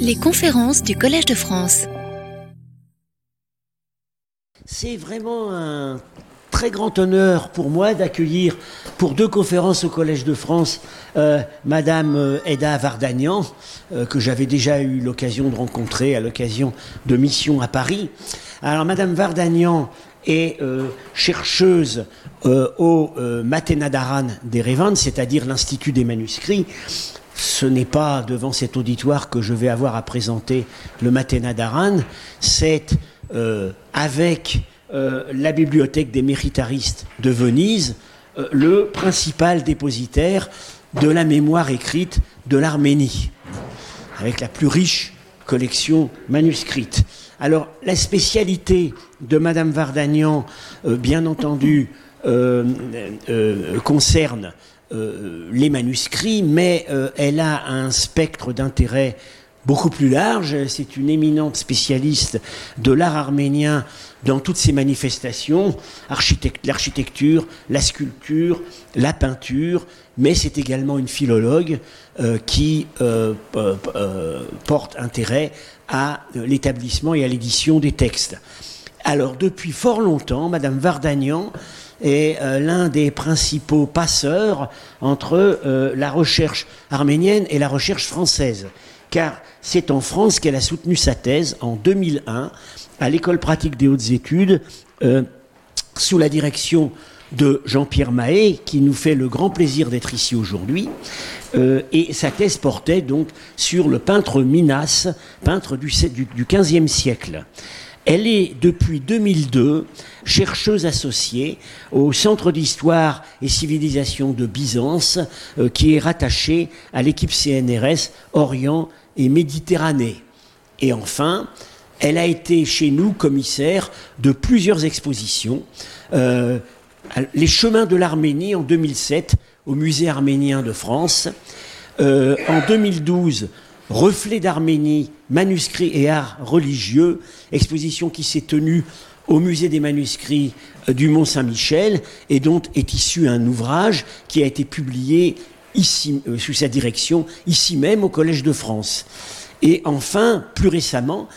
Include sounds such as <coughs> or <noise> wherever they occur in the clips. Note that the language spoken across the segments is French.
Les conférences du Collège de France. C'est vraiment un très grand honneur pour moi d'accueillir pour deux conférences au Collège de France euh, Madame euh, Eda Vardagnan, euh, que j'avais déjà eu l'occasion de rencontrer à l'occasion de missions à Paris. Alors Madame Vardagnan est chercheuse au Matenadaran d'Erevan, c'est-à-dire l'Institut des manuscrits. Ce n'est pas devant cet auditoire que je vais avoir à présenter le Matenadaran, c'est avec euh, la bibliothèque des méritaristes de Venise, euh, le principal dépositaire de la mémoire écrite de l'Arménie, avec la plus riche collection manuscrite. Alors, la spécialité de Madame Vardagnan, euh, bien entendu, concerne les manuscrits, mais elle a un spectre d'intérêt beaucoup plus large. C'est une éminente spécialiste de l'art arménien dans toutes ses manifestations, l'architecture, la sculpture, la peinture, mais c'est également une philologue euh, qui euh, euh, porte intérêt à l'établissement et à l'édition des textes. Alors depuis fort longtemps, Madame Vardagnan est l'un des principaux passeurs entre la recherche arménienne et la recherche française car c'est en France qu'elle a soutenu sa thèse en 2001 à l'école pratique des hautes études euh, sous la direction de Jean-Pierre Mahé, qui nous fait le grand plaisir d'être ici aujourd'hui. Euh, et sa thèse portait donc sur le peintre Minas, peintre du, du, 15e siècle. Elle est depuis 2002 chercheuse associée au Centre d'histoire et civilisation de Byzance, euh, qui est rattaché à l'équipe CNRS Orient et Méditerranée. Et enfin, elle a été chez nous commissaire de plusieurs expositions. Euh, les chemins de l'Arménie en 2007 au Musée arménien de France. Euh, en 2012, Reflets d'Arménie, manuscrits et arts religieux, exposition qui s'est tenue au musée des manuscrits euh, du Mont Saint-Michel et dont est issu un ouvrage qui a été publié ici, euh, sous sa direction, ici même au Collège de France. Et enfin, plus récemment,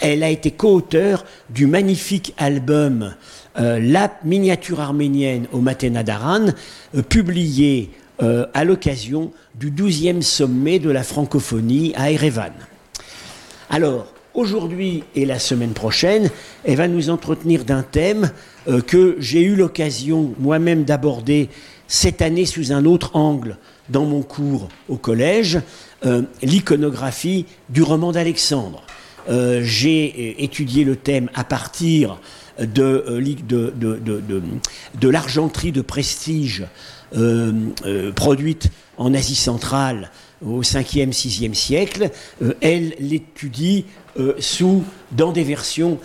elle a été co-auteure du magnifique album euh, La miniature arménienne au Matenadaran, euh, publié à l'occasion du 12e sommet de la francophonie à Erevan. Alors, aujourd'hui et la semaine prochaine, elle va nous entretenir d'un thème que j'ai eu l'occasion moi-même d'aborder cette année sous un autre angle dans mon cours au collège euh, l'iconographie du roman d'Alexandre. Euh, j'ai étudié le thème à partir euh, de, l'argenterie de prestige produite en Asie centrale au 5e, 6e siècle. elle l'étudie sous, dans des versions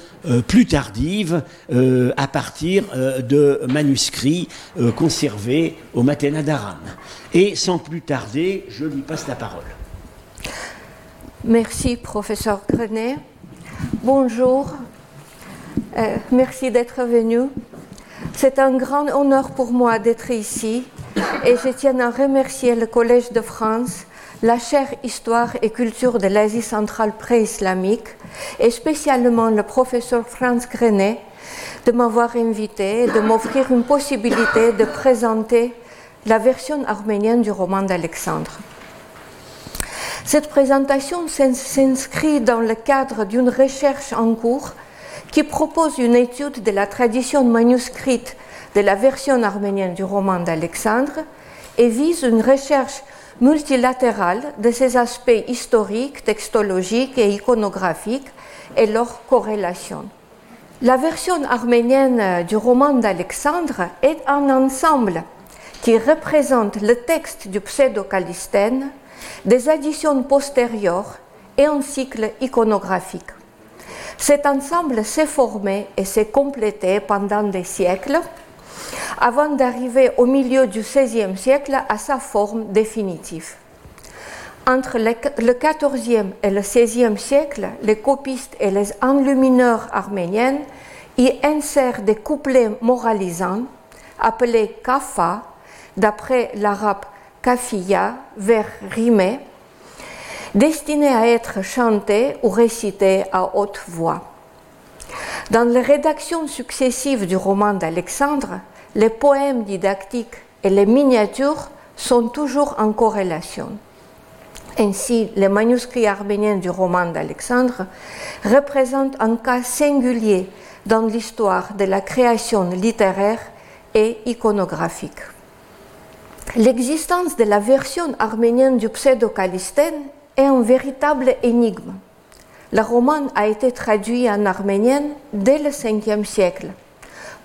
plus tardives, à partir de manuscrits conservés au Matena d'Aran. Et sans plus tarder, je lui passe la parole. Merci, professeur Grenet. Bonjour. Euh, merci d'être venu. C'est un grand honneur pour moi d'être ici et je tiens à remercier le Collège de France, la chaire Histoire et Culture de l'Asie centrale pré-islamique et spécialement le professeur Franz Grenet de m'avoir invité et de m'offrir une possibilité de présenter la version arménienne du roman d'Alexandre. Cette présentation s'inscrit dans le cadre d'une recherche en cours qui propose une étude de la tradition manuscrite de la version arménienne du roman d'Alexandre et vise une recherche multilatérale de ses aspects historiques, textologiques et iconographiques et leur corrélation. La version arménienne du roman d'Alexandre est un ensemble qui représente le texte du pseudo-calistène, des additions postérieures et un cycle iconographique. Cet ensemble s'est formé et s'est complété pendant des siècles avant d'arriver au milieu du XVIe siècle à sa forme définitive. Entre le XIVe et le XVIe siècle, les copistes et les enlumineurs arméniennes y insèrent des couplets moralisants appelés kafa, d'après l'arabe kafiya, vers rimé, destinés à être chantés ou récités à haute voix. Dans les rédactions successives du roman d'Alexandre, les poèmes didactiques et les miniatures sont toujours en corrélation. Ainsi, les manuscrits arméniens du roman d'Alexandre représentent un cas singulier dans l'histoire de la création littéraire et iconographique. L'existence de la version arménienne du pseudo-calistène est un véritable énigme. Le roman a été traduit en arménien dès le 5e siècle,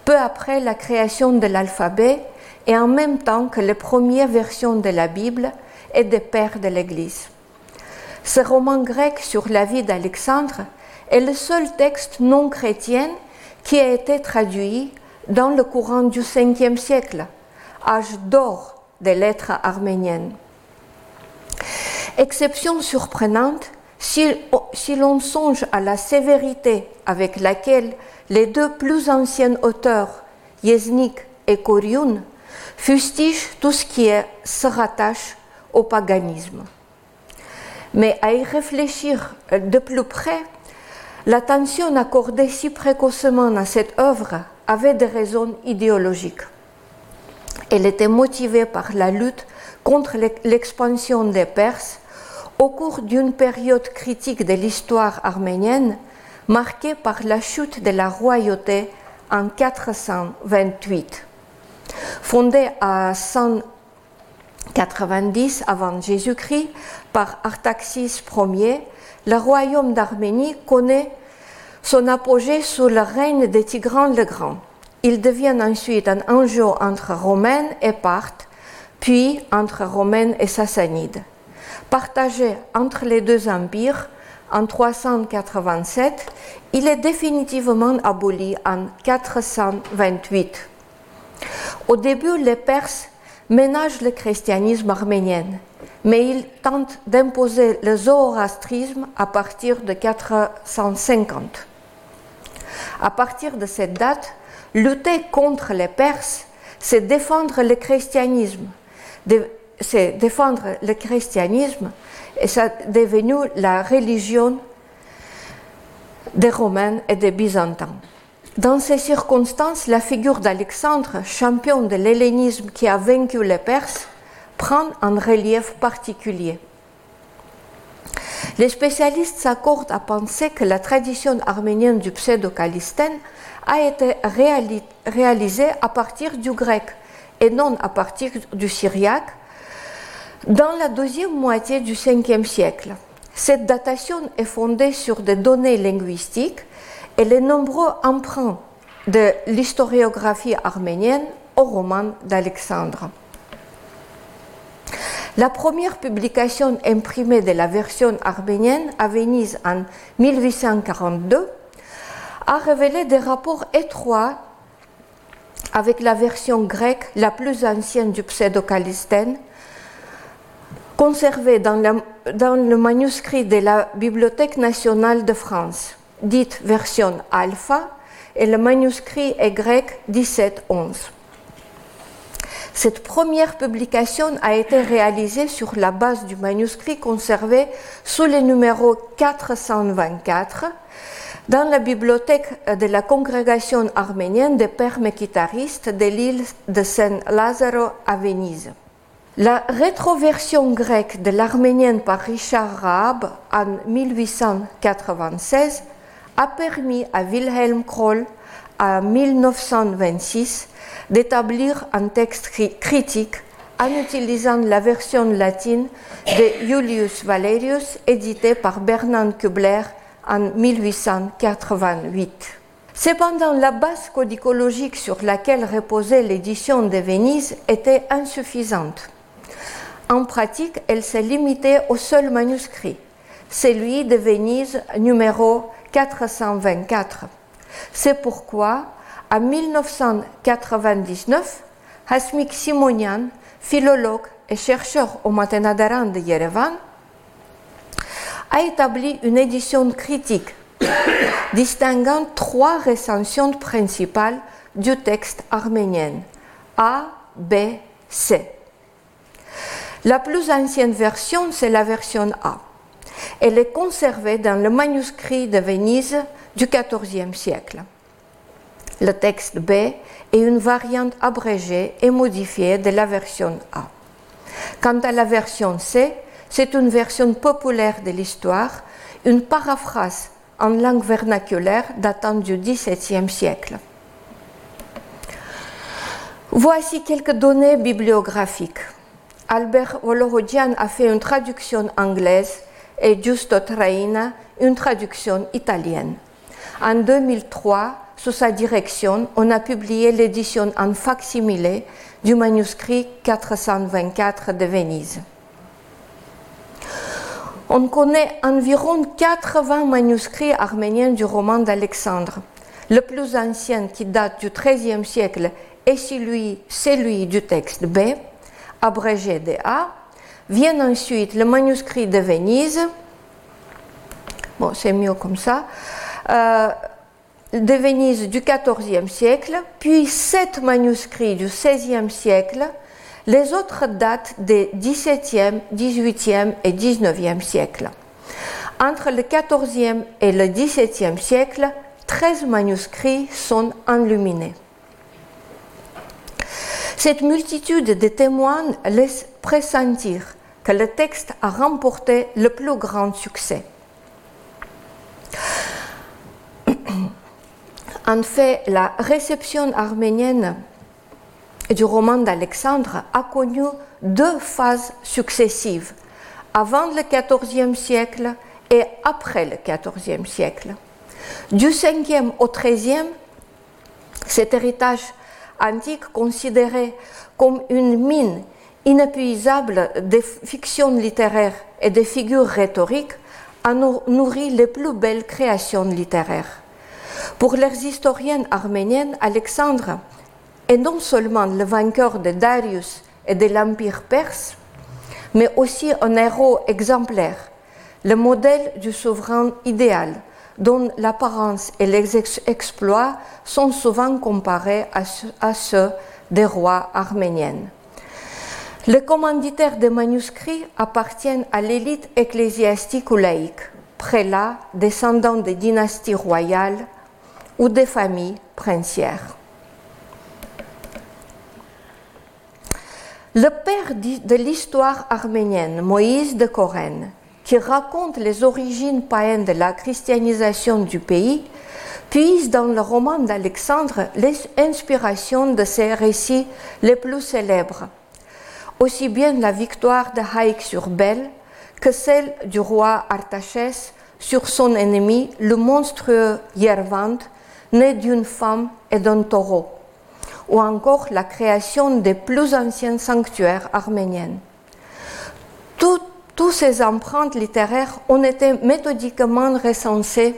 peu après la création de l'alphabet et en même temps que les premières versions de la Bible et des pères de l'Église. Ce roman grec sur la vie d'Alexandre est le seul texte non chrétien qui a été traduit dans le courant du 5e siècle, âge d'or des lettres arméniennes. Exception surprenante, si, si l'on songe à la sévérité avec laquelle les deux plus anciens auteurs, Yeznik et Koryoun, fustigent tout ce qui se rattache au paganisme. Mais à y réfléchir de plus près, l'attention accordée si précocement à cette œuvre avait des raisons idéologiques. Elle était motivée par la lutte contre l'expansion des Perses au cours d'une période critique de l'histoire arménienne marquée par la chute de la royauté en 428. Fondée à 190 avant Jésus-Christ par Artaxis Ier, le royaume d'Arménie connaît son apogée sous le règne de Tigran le Grand. Il devient ensuite un enjeu entre Romains et Parthes, puis entre Romains et Sassanides. Partagé entre les deux empires en 387, il est définitivement aboli en 428. Au début, les Perses ménagent le christianisme arménien, mais ils tentent d'imposer le zoroastrisme à partir de 450. À partir de cette date, lutter contre les Perses, c'est défendre le christianisme. C'est défendre le christianisme et ça est devenu la religion des Romains et des Byzantins. Dans ces circonstances, la figure d'Alexandre, champion de l'hellénisme qui a vaincu les Perses, prend un relief particulier. Les spécialistes s'accordent à penser que la tradition arménienne du pseudo-calistène a été réalisée à partir du grec et non à partir du syriaque dans la deuxième moitié du 5e siècle. Cette datation est fondée sur des données linguistiques et les nombreux emprunts de l'historiographie arménienne au roman d'Alexandre. La première publication imprimée de la version arménienne à Venise en 1842 a révélé des rapports étroits avec la version grecque la plus ancienne du pseudo-calistène, conservée dans, le manuscrit de la Bibliothèque nationale de France, dite version alpha, et le manuscrit grec 1711. Cette première publication a été réalisée sur la base du manuscrit conservé sous le numéro 424 dans la bibliothèque de la congrégation arménienne des pères méquitaristes de l'île de San Lazzaro à Venise. La rétroversion grecque de l'arménienne par Richard Raab en 1896 a permis à Wilhelm Kroll en 1926 d'établir un texte critique en utilisant la version latine de Julius Valerius, édité par Bernard Kubler en 1888. Cependant, la base codicologique sur laquelle reposait l'édition de Venise était insuffisante. En pratique, elle s'est limitée au seul manuscrit, celui de Venise numéro 424. C'est pourquoi en 1999, Hasmik Simonian, philologue et chercheur au Matenadaran de Yerevan, a établi une édition critique <coughs> distinguant trois recensions principales du texte arménien A, B, C. La plus ancienne version, c'est la version A. Elle est conservée dans le manuscrit de Venise du XIVe siècle. Le texte B est une variante abrégée et modifiée de la version A. Quant à la version C, c'est une version populaire de l'histoire, une paraphrase en langue vernaculaire datant du XVIIe siècle. Voici quelques données bibliographiques. Albert Volorodian a fait une traduction anglaise et Giusto Traina une traduction italienne. En 2003, sous sa direction, on a publié l'édition en facsimilé du manuscrit 424 de Venise. On connaît environ 80 manuscrits arméniens du roman d'Alexandre. Le plus ancien, qui date du XIIIe siècle, est celui, celui du texte B, abrégé de A. Vient ensuite le manuscrit de Venise. Bon, c'est mieux comme ça. Euh, de Venise du XIVe siècle, puis sept manuscrits du XVIe siècle les autres datent des XVIIe, XVIIIe et XIXe siècles. Entre le XIVe et le XVIIe siècle, 13 manuscrits sont enluminés. Cette multitude de témoins laisse pressentir que le texte a remporté le plus grand succès. <coughs> En fait, la réception arménienne du roman d'Alexandre a connu deux phases successives, avant le XIVe siècle et après le XIVe siècle. Du 5e au XIIIe, cet héritage antique considéré comme une mine inépuisable de fictions littéraires et de figures rhétoriques a nourri les plus belles créations littéraires. Pour les historiennes arméniennes, Alexandre est non seulement le vainqueur de Darius et de l'Empire perse, mais aussi un héros exemplaire, le modèle du souverain idéal, dont l'apparence et les exploits sont souvent comparés à ceux des rois arméniens. Les commanditaires des manuscrits appartiennent à l'élite ecclésiastique ou laïque, prélats, descendants des dynasties royales ou des familles princières. Le père de l'histoire arménienne, Moïse de Corène, qui raconte les origines païennes de la christianisation du pays, puise dans le roman d'Alexandre les inspirations de ses récits les plus célèbres, aussi bien la victoire de Haïk sur Bel que celle du roi Artachès sur son ennemi, le monstrueux Yervant, né d'une femme et d'un taureau ou encore la création des plus anciens sanctuaires arméniens. Tous ces empreintes littéraires ont été méthodiquement recensées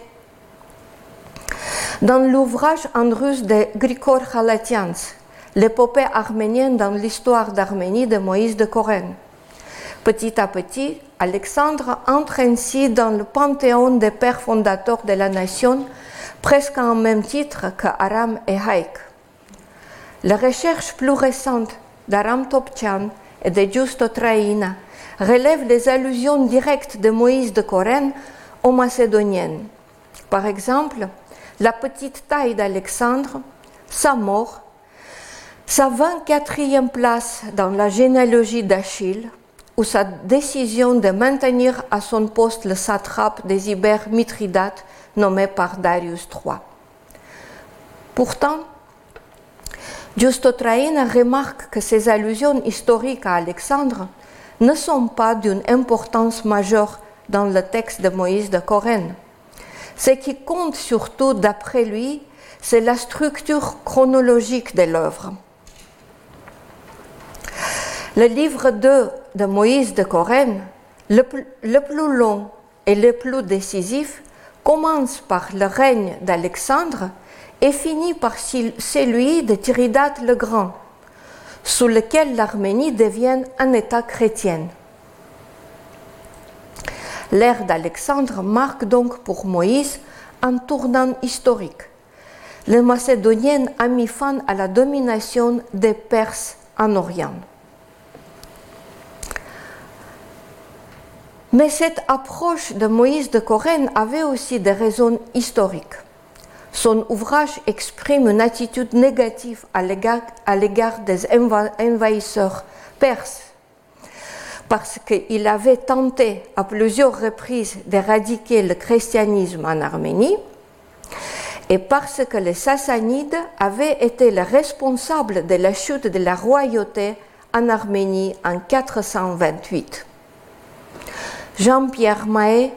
dans l'ouvrage en russe de Grigor Khalatians, l'épopée arménienne dans l'histoire d'Arménie de Moïse de Corène. Petit à petit, Alexandre entre ainsi dans le panthéon des pères fondateurs de la nation, presque en même titre que Aram et Haïk. La recherche plus récente d'Aram Topchan et de Giusto Traina relève les allusions directes de Moïse de Corène aux Macédoniennes. Par exemple, la petite taille d'Alexandre, sa mort, sa 24e place dans la généalogie d'Achille, ou sa décision de maintenir à son poste le satrape des Ibères Mithridate nommé par Darius III. Pourtant, Giusto remarque que ces allusions historiques à Alexandre ne sont pas d'une importance majeure dans le texte de Moïse de Corène. Ce qui compte surtout, d'après lui, c'est la structure chronologique de l'œuvre. Le livre 2 de Moïse de Corène, le plus long et le plus décisif, commence par le règne d'Alexandre et finit par celui de Tiridate le Grand, sous lequel l'Arménie devient un État chrétien. L'ère d'Alexandre marque donc pour Moïse un tournant historique. Les Macédoniens a mis fin à la domination des Perses en Orient. Mais cette approche de Moïse de Corène avait aussi des raisons historiques. Son ouvrage exprime une attitude négative à l'égard des envahisseurs perses, parce qu'il avait tenté à plusieurs reprises d'éradiquer le christianisme en Arménie, et parce que les Sassanides avaient été les responsables de la chute de la royauté en Arménie en 428. Jean-Pierre Mahé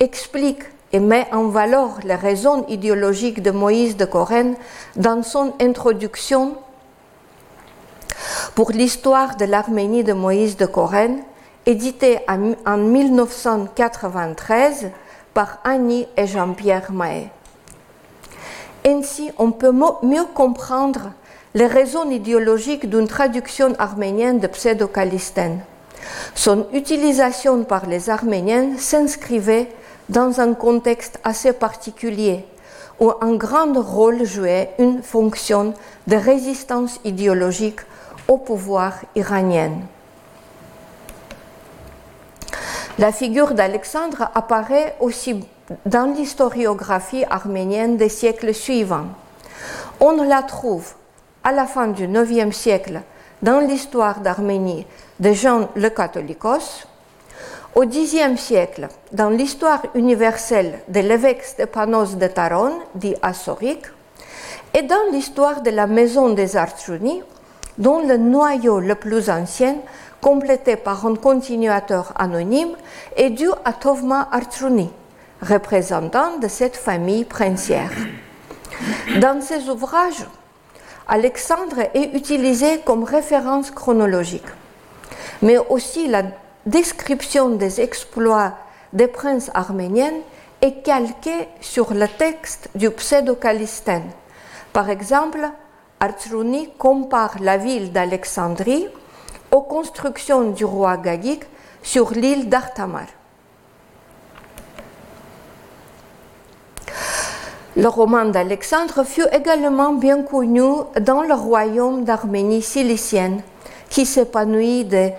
explique et met en valeur les raisons idéologiques de Moïse de Corène dans son introduction pour l'histoire de l'Arménie de Moïse de Corène, édité en 1993 par Annie et Jean-Pierre Mahé. Ainsi, on peut mieux comprendre les raisons idéologiques d'une traduction arménienne de Pseudo-Calistène. Son utilisation par les Arméniens s'inscrivait dans un contexte assez particulier où un grand rôle jouait une fonction de résistance idéologique au pouvoir iranien. La figure d'Alexandre apparaît aussi dans l'historiographie arménienne des siècles suivants. On la trouve à la fin du IXe siècle dans l'histoire d'Arménie de Jean le Catholicos, au Xe siècle dans l'histoire universelle de l'évêque Stepanos de Taron, dit Assorique, et dans l'histoire de la maison des Artsuni, dont le noyau le plus ancien, complété par un continuateur anonyme, est dû à Tovma Artsuni, représentant de cette famille princière. Dans ses ouvrages, Alexandre est utilisé comme référence chronologique, mais aussi la description des exploits des princes arméniens est calquée sur le texte du pseudo-calistène. Par exemple, Artsruni compare la ville d'Alexandrie aux constructions du roi Gagik sur l'île d'Artamar. Le roman d'Alexandre fut également bien connu dans le royaume d'Arménie cilicienne, qui s'épanouit de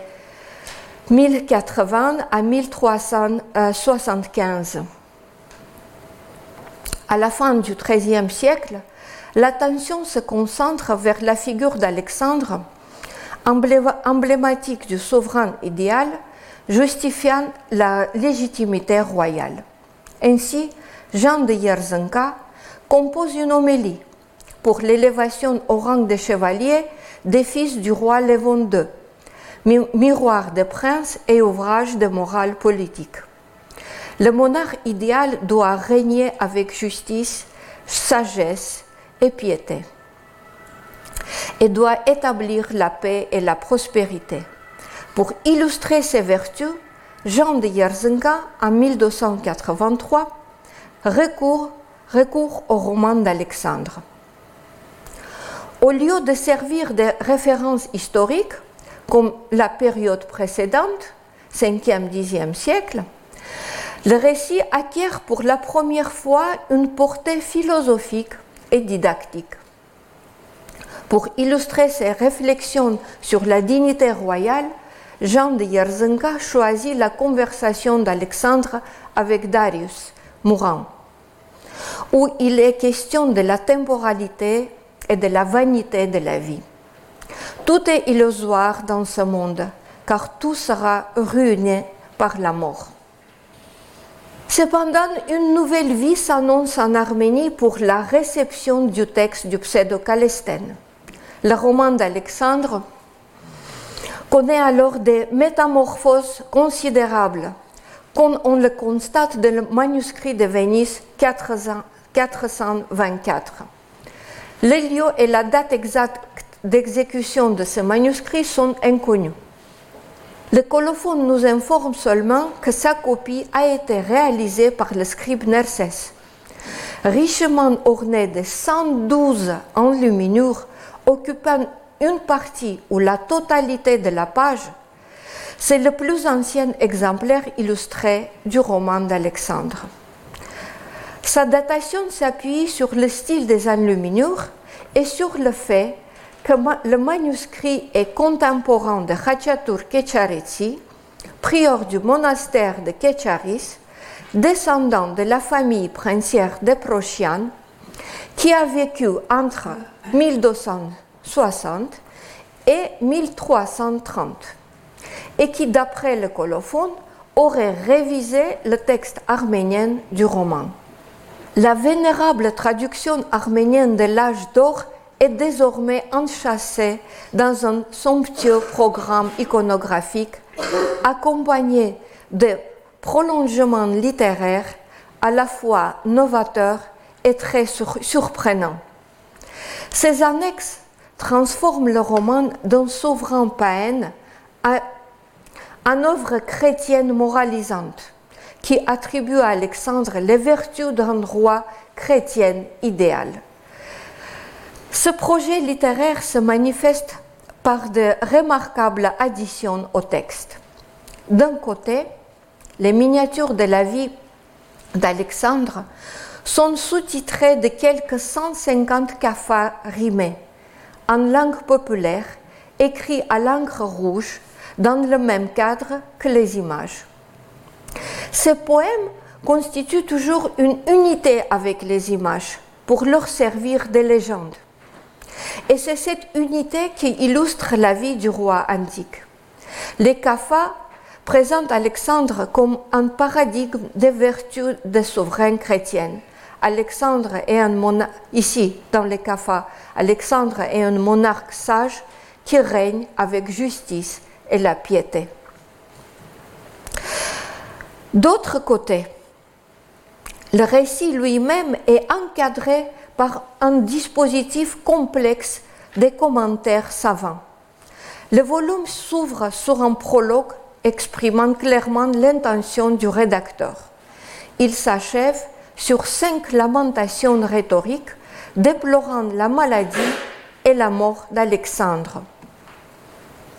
1080 à 1375. À la fin du XIIIe siècle, l'attention se concentre vers la figure d'Alexandre, emblématique du souverain idéal, justifiant la légitimité royale. Ainsi, Jean de Yerzenka compose une homélie pour l'élévation au rang de chevalier des fils du roi Léon II, miroir des princes et ouvrage de morale politique. Le monarque idéal doit régner avec justice, sagesse et piété et doit établir la paix et la prospérité. Pour illustrer ces vertus, Jean de Yerzenka, en 1283, recourt, recourt au roman d'Alexandre. Au lieu de servir de référence historique, comme la période précédente, 5e, 10e siècle, le récit acquiert pour la première fois une portée philosophique et didactique. Pour illustrer ses réflexions sur la dignité royale, Jean de Yerzenka choisit la conversation d'Alexandre avec Darius, mourant, où il est question de la temporalité et de la vanité de la vie. Tout est illusoire dans ce monde, car tout sera ruiné par la mort. Cependant, une nouvelle vie s'annonce en Arménie pour la réception du texte du pseudo-Calestène. Le roman d'Alexandre connaît alors des métamorphoses considérables, comme on le constate dans le manuscrit de Venise 424. Les lieux et la date exacte d'exécution de ce manuscrit sont inconnus. Le colophone nous informe seulement que sa copie a été réalisée par le scribe Nersès. Richement orné de 112 enluminures occupant une partie ou la totalité de la page, c'est le plus ancien exemplaire illustré du roman d'Alexandre. Sa datation s'appuie sur le style des enluminures et sur le fait que le manuscrit est contemporain de Khachatur Kecharetsi, prieur du monastère de Kecharis, descendant de la famille princière de Prochian, qui a vécu entre 1260 et 1330, et qui, d'après le colophone, aurait révisé le texte arménien du roman. La vénérable traduction arménienne de l'âge d'or est désormais enchâssée dans un somptueux programme iconographique accompagné de prolongements littéraires à la fois novateurs et très surprenants. Ces annexes transforment le roman d'un souverain païen en œuvre chrétienne moralisante qui attribue à Alexandre les vertus d'un roi chrétien idéal. Ce projet littéraire se manifeste par de remarquables additions au texte. D'un côté, les miniatures de la vie d'Alexandre sont sous-titrées de quelques 150 cafards rimés en langue populaire, écrits à l'encre rouge dans le même cadre que les images. Ces poèmes constituent toujours une unité avec les images pour leur servir de légende. Et c'est cette unité qui illustre la vie du roi antique. Les Kapha présentent Alexandre comme un paradigme des vertus des souverains chrétiennes. Alexandre est un monarque, ici dans les Kapha, Alexandre est un monarque sage qui règne avec justice et la piété. D'autre côté, le récit lui-même est encadré par un dispositif complexe des commentaires savants. Le volume s'ouvre sur un prologue exprimant clairement l'intention du rédacteur. Il s'achève sur cinq lamentations rhétoriques déplorant la maladie et la mort d'Alexandre.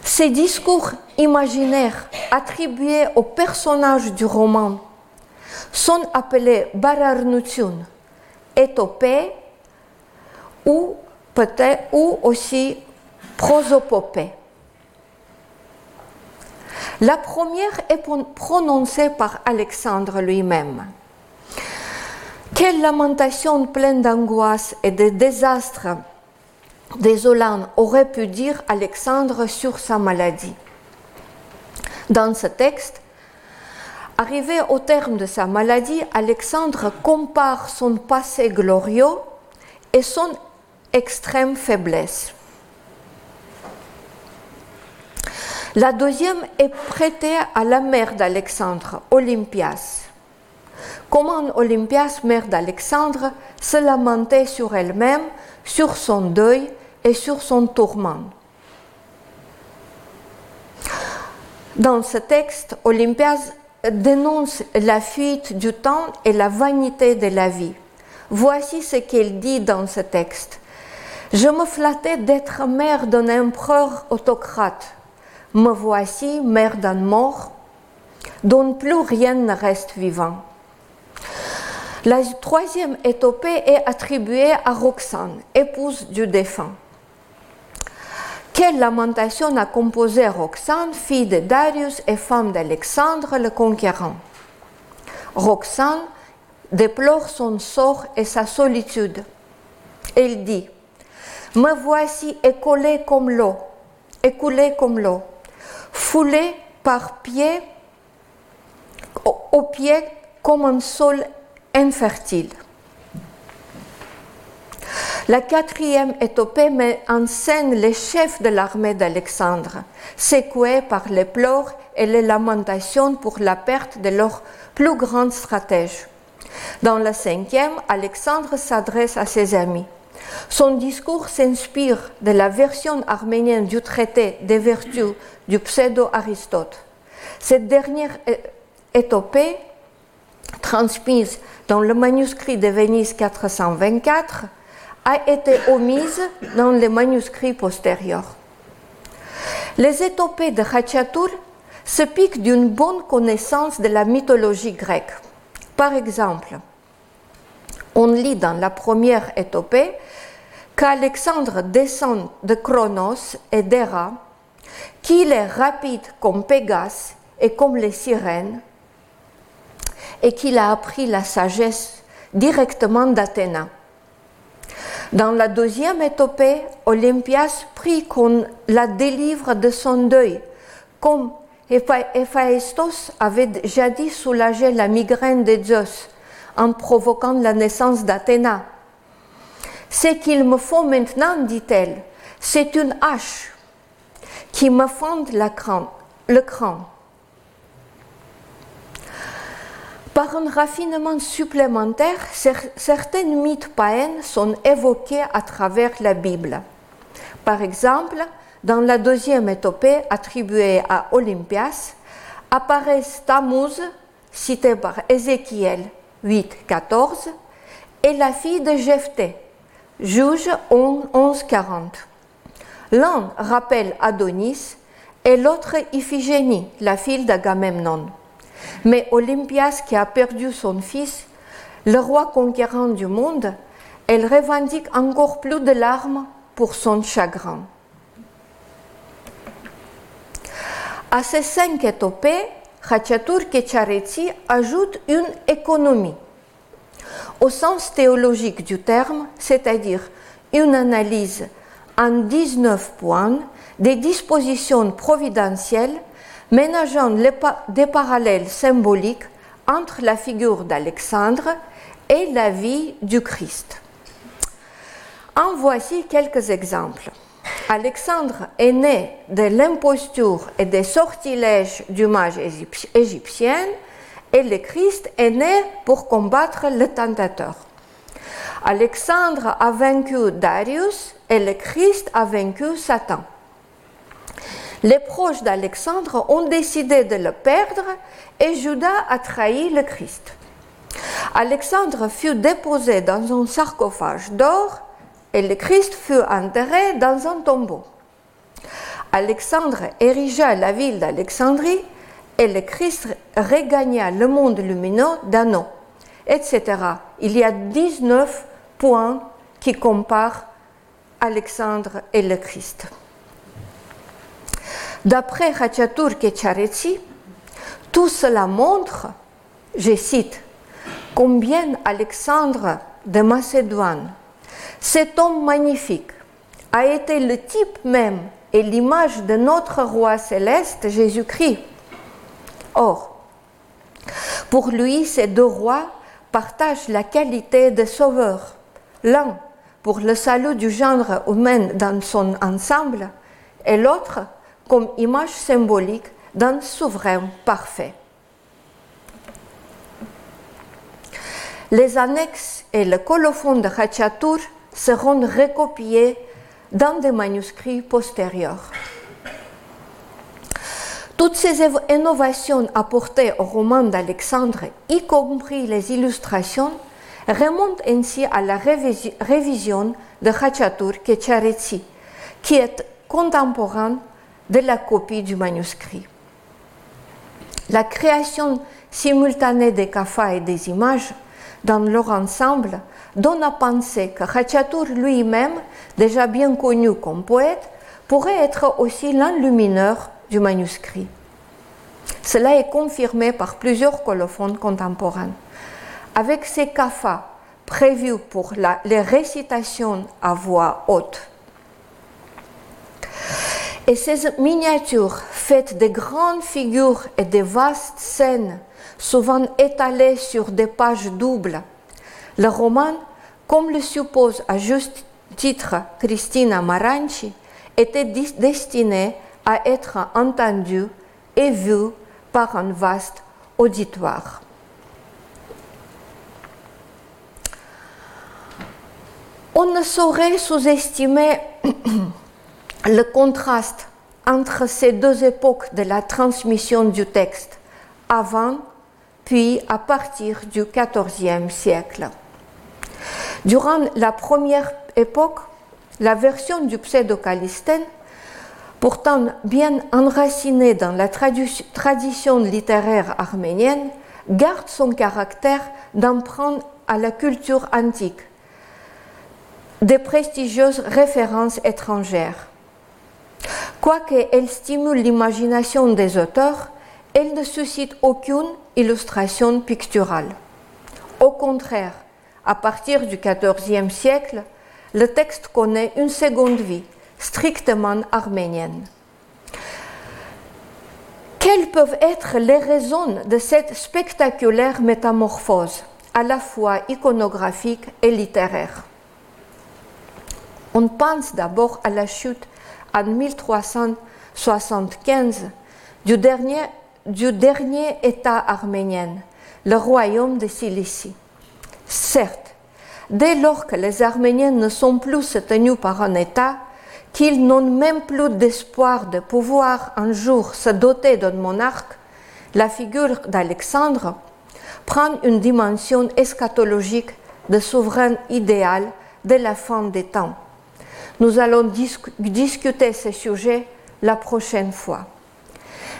Ces discours imaginaires attribués aux personnages du roman sont appelés Bararnutsun, étopée ou peut-être ou aussi prosopopée. La première est prononcée par Alexandre lui-même. Quelle lamentation pleine d'angoisse et de désastre désolant aurait pu dire Alexandre sur sa maladie. Dans ce texte, arrivé au terme de sa maladie, Alexandre compare son passé glorieux et son extrême faiblesse. La deuxième est prêtée à la mère d'Alexandre, Olympias. Comment Olympias, mère d'Alexandre, se lamentait sur elle-même, sur son deuil et sur son tourment. Dans ce texte, Olympias dénonce la fuite du temps et la vanité de la vie. Voici ce qu'elle dit dans ce texte. Je me flattais d'être mère d'un empereur autocrate. Me voici mère d'un mort dont plus rien ne reste vivant. La troisième étopée est attribuée à Roxane, épouse du défunt. Quelle lamentation a composé Roxane, fille de Darius et femme d'Alexandre le Conquérant Roxane déplore son sort et sa solitude. Elle dit Me voici écoulée comme l'eau, écoulée comme l'eau, foulée par pied, au, pied comme un sol infertile. La quatrième étopée met en scène les chefs de l'armée d'Alexandre, secoués par les pleurs et les lamentations pour la perte de leur plus grand stratège. Dans la cinquième, Alexandre s'adresse à ses amis. Son discours s'inspire de la version arménienne du traité des vertus du pseudo-Aristote. Cette dernière étopée, transmise dans le manuscrit de Venise 424, a été omise dans les manuscrits postérieurs. Les étopées de Hachatur se piquent d'une bonne connaissance de la mythologie grecque. Par exemple, on lit dans la première étopée qu'Alexandre descend de Chronos et d'Héra, qu'il est rapide comme Pégase est comme les sirènes et qu'il a appris la sagesse directement d'Athéna. Dans la deuxième étopée, Olympias prie qu'on la délivre de son deuil, comme Héphaïstos avait jadis soulagé la migraine de Zeus en provoquant la naissance d'Athéna. Ce qu'il me faut maintenant, dit-elle, c'est une hache qui me fonde le cran. Par un raffinement supplémentaire, certains mythes païens sont évoqués à travers la Bible. Par exemple, dans la deuxième étopée attribuée à Olympias, apparaît Tammuz, cité par Ézéchiel 8, 14, et la fille de Jephthé, Juge 11, 40. L'un rappelle Adonis et l'autre Iphigénie, la fille d'Agamemnon. Mais Olympias, qui a perdu son fils, le roi conquérant du monde, elle revendique encore plus de larmes pour son chagrin. À ces cinq étopées, Khachatur Kecharetsi ajoute une économie. Au sens théologique du terme, c'est-à-dire une analyse en 19 points des dispositions providentielles ménageant des parallèles symboliques entre la figure d'Alexandre et la vie du Christ. En voici quelques exemples. Alexandre est né de l'imposture et des sortilèges du mage égyptien et le Christ est né pour combattre le tentateur. Alexandre a vaincu Darius et le Christ a vaincu Satan. Les proches d'Alexandre ont décidé de le perdre et Judas a trahi le Christ. Alexandre fut déposé dans un sarcophage d'or et le Christ fut enterré dans un tombeau. Alexandre érigea la ville d'Alexandrie et le Christ regagna le monde lumineux d'Anneau, etc. Il y a 19 points qui comparent Alexandre et le Christ. D'après Hachatur Kecharetsi, tout cela montre, je cite, combien Alexandre de Macédoine, cet homme magnifique, a été le type même et l'image de notre roi céleste Jésus-Christ. Or, pour lui, ces deux rois partagent la qualité de sauveur. L'un pour le salut du genre humain dans son ensemble et l'autre comme image symbolique d'un souverain parfait. Les annexes et le colophon de Hachatur seront recopiés dans des manuscrits postérieurs. Toutes ces innovations apportées au roman d'Alexandre, y compris les illustrations, remontent ainsi à la révision de Hachatur Kecharetsi, qui est contemporain de la copie du manuscrit. La création simultanée des kafas et des images dans leur ensemble donne à penser que Hachatur lui-même, déjà bien connu comme poète, pourrait être aussi l'enlumineur du manuscrit. Cela est confirmé par plusieurs colophones contemporains. Avec ces kafas prévus pour les récitations à voix haute, et ces miniatures faites de grandes figures et de vastes scènes, souvent étalées sur des pages doubles, le roman, comme le suppose à juste titre Christina Maranchi, était destiné à être entendu et vu par un vaste auditoire. On ne saurait sous-estimer <clears throat> le contraste entre ces deux époques de la transmission du texte, avant puis à partir du XIVe siècle. Durant la première époque, la version du pseudo-calistène, pourtant bien enracinée dans la tradition littéraire arménienne, garde son caractère d'emprunt à la culture antique, des prestigieuses références étrangères. Quoique elle stimule l'imagination des auteurs, elle ne suscite aucune illustration picturale. Au contraire, à partir du XIVe siècle, le texte connaît une seconde vie, strictement arménienne. Quelles peuvent être les raisons de cette spectaculaire métamorphose, à la fois iconographique et littéraire? On pense d'abord à la chute en 1375 du dernier, du dernier État arménien, le royaume de Cilicie. Certes, dès lors que les Arméniens ne sont plus soutenus par un État, qu'ils n'ont même plus d'espoir de pouvoir un jour se doter d'un monarque, la figure d'Alexandre prend une dimension eschatologique de souverain idéal de la fin des temps. Nous allons discuter ce sujet la prochaine fois.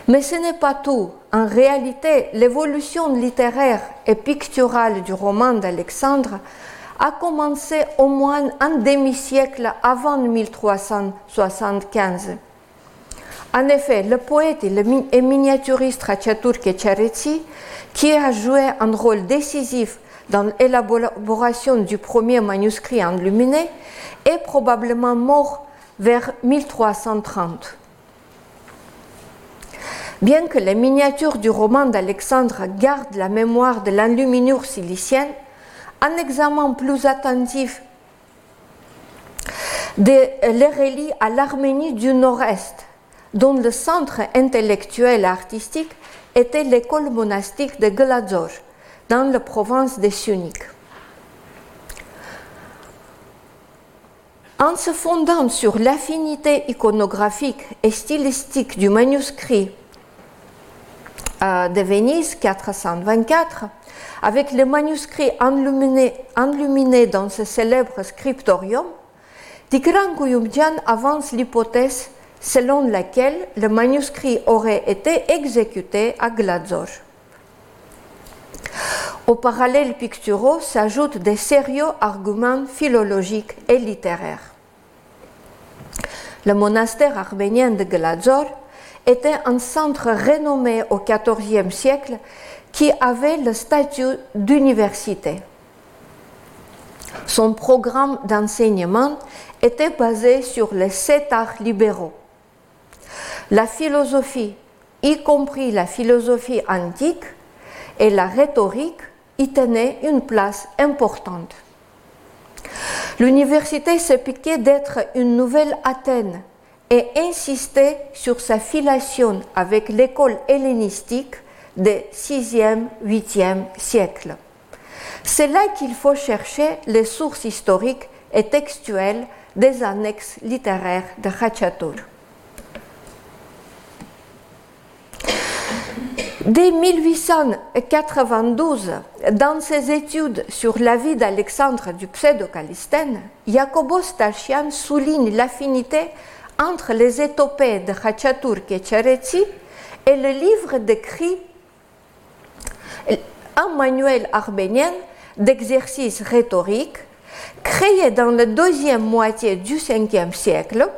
Mais ce n'est pas tout. En réalité, l'évolution littéraire et picturale du roman d'Alexandre a commencé au moins un demi-siècle avant 1375. En effet, le poète et miniaturiste Ratchatur Kecharetsi, qui a joué un rôle décisif dans l'élaboration du premier manuscrit enluminé, est probablement mort vers 1330. Bien que les miniatures du roman d'Alexandre gardent la mémoire de l'enluminure silicienne, un examen plus attentif les relie à l'Arménie du Nord-Est, dont le centre intellectuel et artistique était l'école monastique de Gladzor, dans la province des Sunniques. En se fondant sur l'affinité iconographique et stylistique du manuscrit de Venise 424, avec les manuscrits enluminés, dans ce célèbre scriptorium, Tigran Kuyumdian avance l'hypothèse selon laquelle le manuscrit aurait été exécuté à Gladzor. Au parallèle picturaux s'ajoutent des sérieux arguments philologiques et littéraires. Le monastère arménien de Gladzor était un centre renommé au XIVe siècle qui avait le statut d'université. Son programme d'enseignement était basé sur les sept arts libéraux. La philosophie, y compris la philosophie antique, et la rhétorique y tenaient une place importante. L'université s'est piquée d'être une nouvelle Athènes et insistait sur sa filiation avec l'école hellénistique des 6e, 8e siècles. C'est là qu'il faut chercher les sources historiques et textuelles des annexes littéraires de Khachatur. Dès 1892, dans ses études sur la vie d'Alexandre du Pseudo-Calistène, Jacobo Stalchian souligne l'affinité entre les étopées de Khachatur Kecharetsi et le livre d'écrit un manuel arménien d'exercices rhétoriques créé dans la deuxième moitié du 5e siècle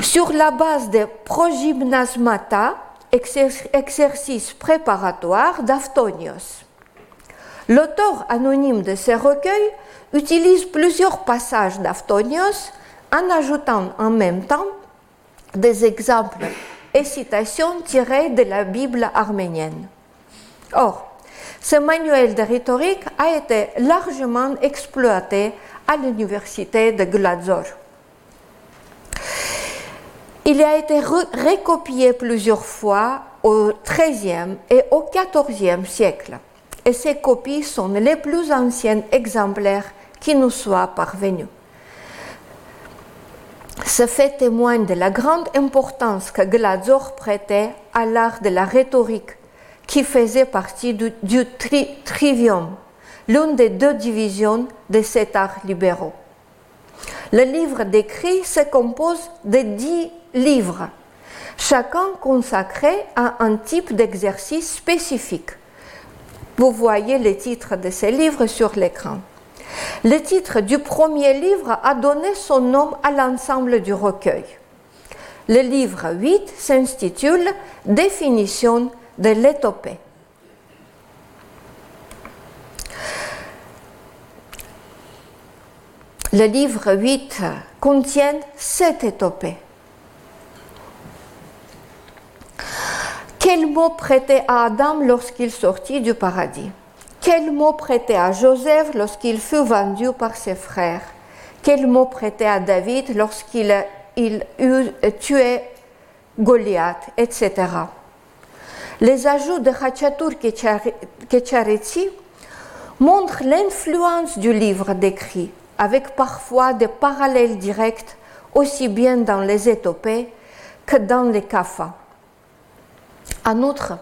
sur la base des progymnasmata, exercices préparatoires d'Aftonios. L'auteur anonyme de ces recueils utilise plusieurs passages d'Aftonios en ajoutant en même temps des exemples et citations tirées de la Bible arménienne. Or, ce manuel de rhétorique a été largement exploité à l'université de Gladzor. Il a été recopié plusieurs fois au XIIIe et au XIVe siècle, et ces copies sont les plus anciens exemplaires qui nous soient parvenus. Ce fait témoigne de la grande importance que Gladzor prêtait à l'art de la rhétorique, qui faisait partie du, trivium, l'une des deux divisions de cet art libéraux. Le livre d'écrit se compose de dix livres, chacun consacré à un type d'exercice spécifique. Vous voyez les titres de ces livres sur l'écran. Le titre du premier livre a donné son nom à l'ensemble du recueil. Le livre 8 s'intitule Définition de l'étopée. Le livre 8 contient sept étopées. Quel mot prêter à Adam lorsqu'il sortit du paradis? Quel mot prêter à Joseph lorsqu'il fut vendu par ses frères? Quel mot prêter à David lorsqu'il il eut tué Goliath, etc. Les ajouts de Hachatur Kecharetsi montrent l'influence du livre décrit, avec parfois des parallèles directs aussi bien dans les étopées que dans les kafas. En outre,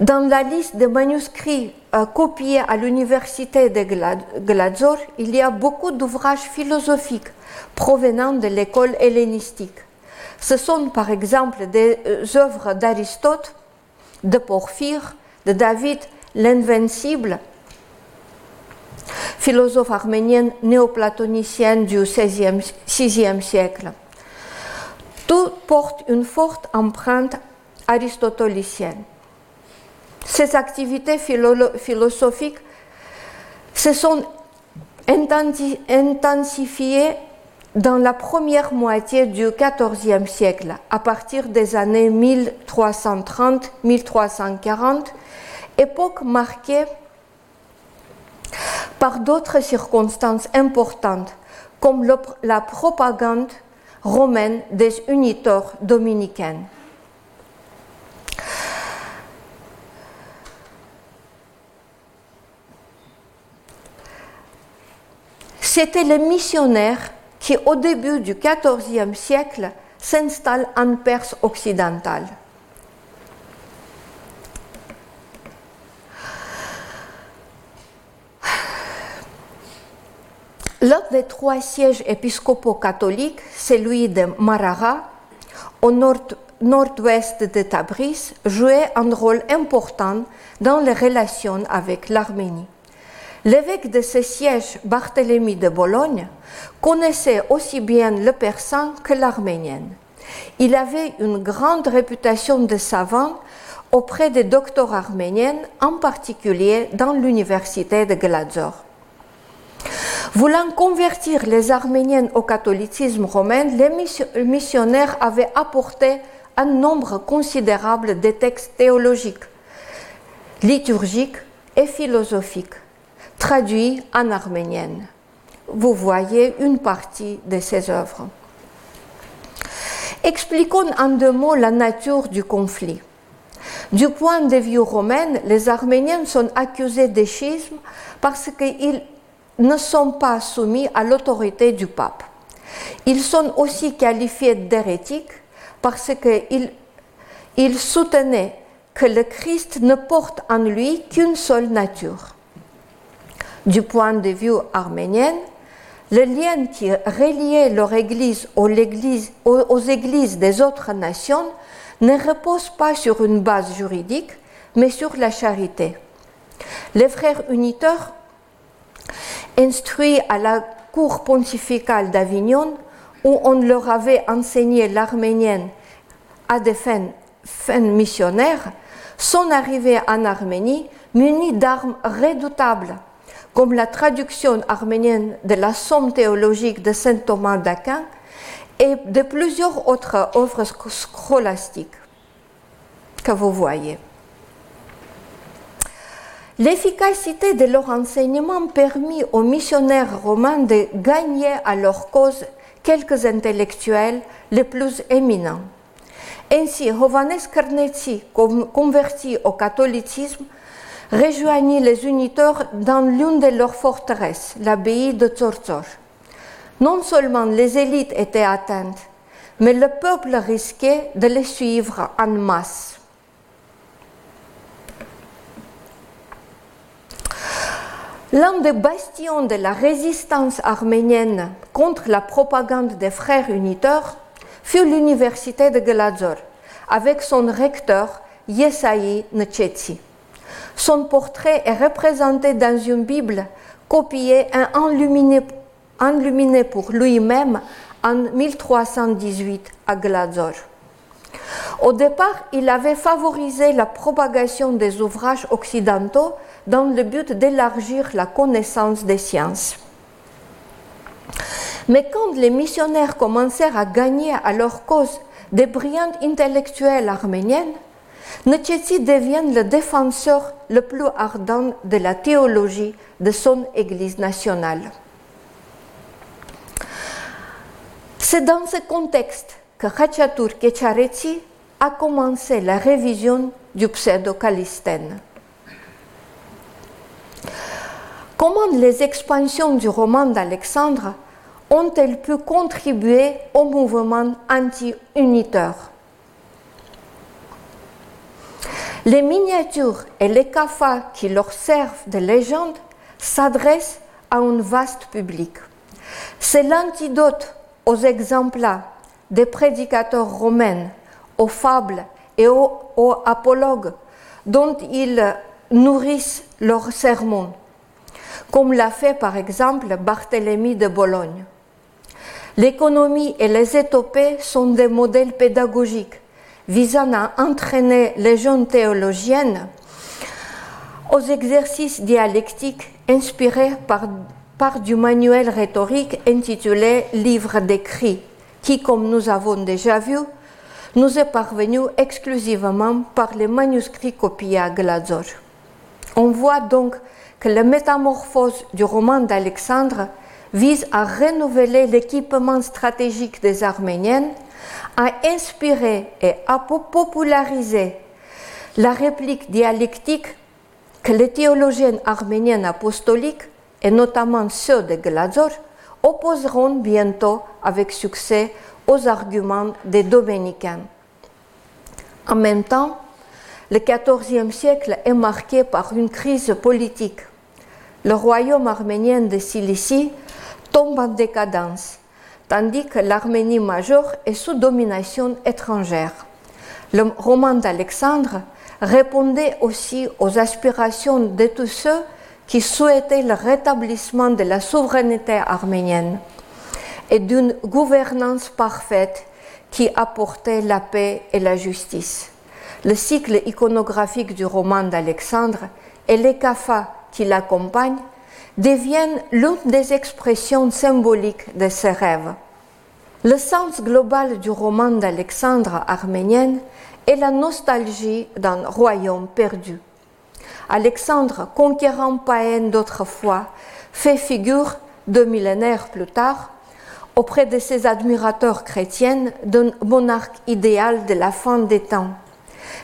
dans la liste des manuscrits euh, copiés à l'université de Gladzor, il y a beaucoup d'ouvrages philosophiques provenant de l'école hellénistique. Ce sont par exemple des euh, œuvres d'Aristote, de Porphyre, de David l'Invincible, philosophe arménien néoplatonicienne du VIe siècle. Tout porte une forte empreinte aristotélicienne. Ces activités philosophiques se sont intensifiées dans la première moitié du XIVe siècle, à partir des années 1330-1340, époque marquée par d'autres circonstances importantes, comme la propagande romaine des uniteurs dominicains. C'était les missionnaires qui, au début du XIVe siècle, s'installent en Perse occidentale. L'un des trois sièges épiscopaux catholiques, celui de Marara, au nord-ouest de Tabriz, jouait un rôle important dans les relations avec l'Arménie. L'évêque de ce siège, Barthélemy de Bologne, connaissait aussi bien le persan que l'arménien. Il avait une grande réputation de savant auprès des docteurs arméniens, en particulier dans l'université de Gladzor. Voulant convertir les Arméniens au catholicisme romain, les missionnaires avaient apporté un nombre considérable de textes théologiques, liturgiques et philosophiques, traduits en arménien. Vous voyez une partie de ces œuvres. Expliquons en deux mots la nature du conflit. Du point de vue romain, les Arméniens sont accusés de schisme parce qu'ils ne sont pas soumis à l'autorité du pape. Ils sont aussi qualifiés d'hérétiques parce qu'ils soutenaient que le Christ ne porte en lui qu'une seule nature. Du point de vue arménien, le lien qui reliait leur Église aux, aux églises des autres nations ne repose pas sur une base juridique, mais sur la charité. Les frères uniteurs instruits à la cour pontificale d'Avignon, où on leur avait enseigné l'arménienne à des fins, missionnaires, sont arrivés en Arménie munis d'armes redoutables, comme la traduction arménienne de la Somme théologique de saint Thomas d'Aquin et de plusieurs autres œuvres scolastiques que vous voyez. L'efficacité de leur enseignement permit aux missionnaires romains de gagner à leur cause quelques intellectuels les plus éminents. Ainsi, Hovannes Karnetsi, converti au catholicisme, rejoignit les uniteurs dans l'une de leurs forteresses, l'abbaye de Tzorzor. Non seulement les élites étaient atteintes, mais le peuple risquait de les suivre en masse. L'un des bastions de la résistance arménienne contre la propagande des frères uniteurs fut l'université de Gladzor, avec son recteur Yesaï Nchetsi. Son portrait est représenté dans une Bible copiée et enluminée, pour lui-même en 1318 à Glazor. Au départ, il avait favorisé la propagation des ouvrages occidentaux dans le but d'élargir la connaissance des sciences. Mais quand les missionnaires commencèrent à gagner à leur cause des brillantes intellectuelles arméniennes, Nechetsi devient le défenseur le plus ardent de la théologie de son Église nationale. C'est dans ce contexte que Kecharetsi a commencé la révision du pseudo-calistène. Comment les expansions du roman d'Alexandre ont-elles pu contribuer au mouvement anti-uniteur? Les miniatures et les kafas qui leur servent de légende s'adressent à un vaste public. C'est l'antidote aux exemples des prédicateurs romains, aux fables et aux, apologues dont ils nourrissent leurs sermons, comme l'a fait par exemple Barthélemy de Bologne. L'économie et les étopées sont des modèles pédagogiques visant à entraîner les jeunes théologiennes aux exercices dialectiques inspirés par, par du manuel rhétorique intitulé Livre d'écrit, qui, comme nous avons déjà vu, nous est parvenu exclusivement par les manuscrits copiés à Glazor. On voit donc que la métamorphose du roman d'Alexandre vise à renouveler l'équipement stratégique des Arméniennes, à inspirer et à populariser la réplique dialectique que les théologiennes arméniennes apostoliques, et notamment ceux de Glazor, opposeront bientôt avec succès aux arguments des dominicains. En même temps, le XIVe siècle est marqué par une crise politique. Le royaume arménien de Cilicie tombe en décadence, tandis que l'Arménie majeure est sous domination étrangère. Le roman d'Alexandre répondait aussi aux aspirations de tous ceux qui souhaitaient le rétablissement de la souveraineté arménienne et d'une gouvernance parfaite qui apportait la paix et la justice. Le cycle iconographique du roman d'Alexandre et les kafas qui l'accompagnent deviennent l'une des expressions symboliques de ces rêves. Le sens global du roman d'Alexandre arménienne est la nostalgie d'un royaume perdu. Alexandre, conquérant païen d'autrefois, fait figure, deux millénaires plus tard, auprès de ses admirateurs chrétiens, d'un monarque idéal de la fin des temps,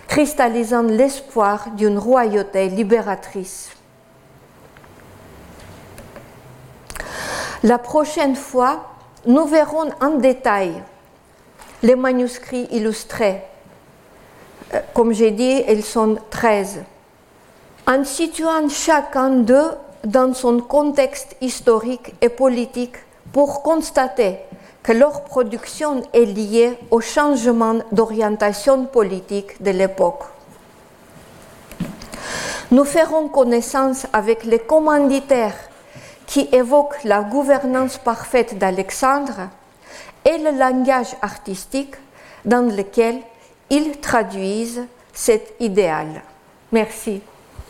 cristallisant l'espoir d'une royauté libératrice. La prochaine fois, nous verrons en détail les manuscrits illustrés. Euh, comme j'ai dit, ils sont 13. En situant chacun d'eux dans son contexte historique et politique pour constater que leur production est liée au changement d'orientation politique de l'époque. Nous ferons connaissance avec les commanditaires qui évoque la gouvernance parfaite d'Alexandre et le langage artistique dans lequel ils traduisent cet idéal. Merci.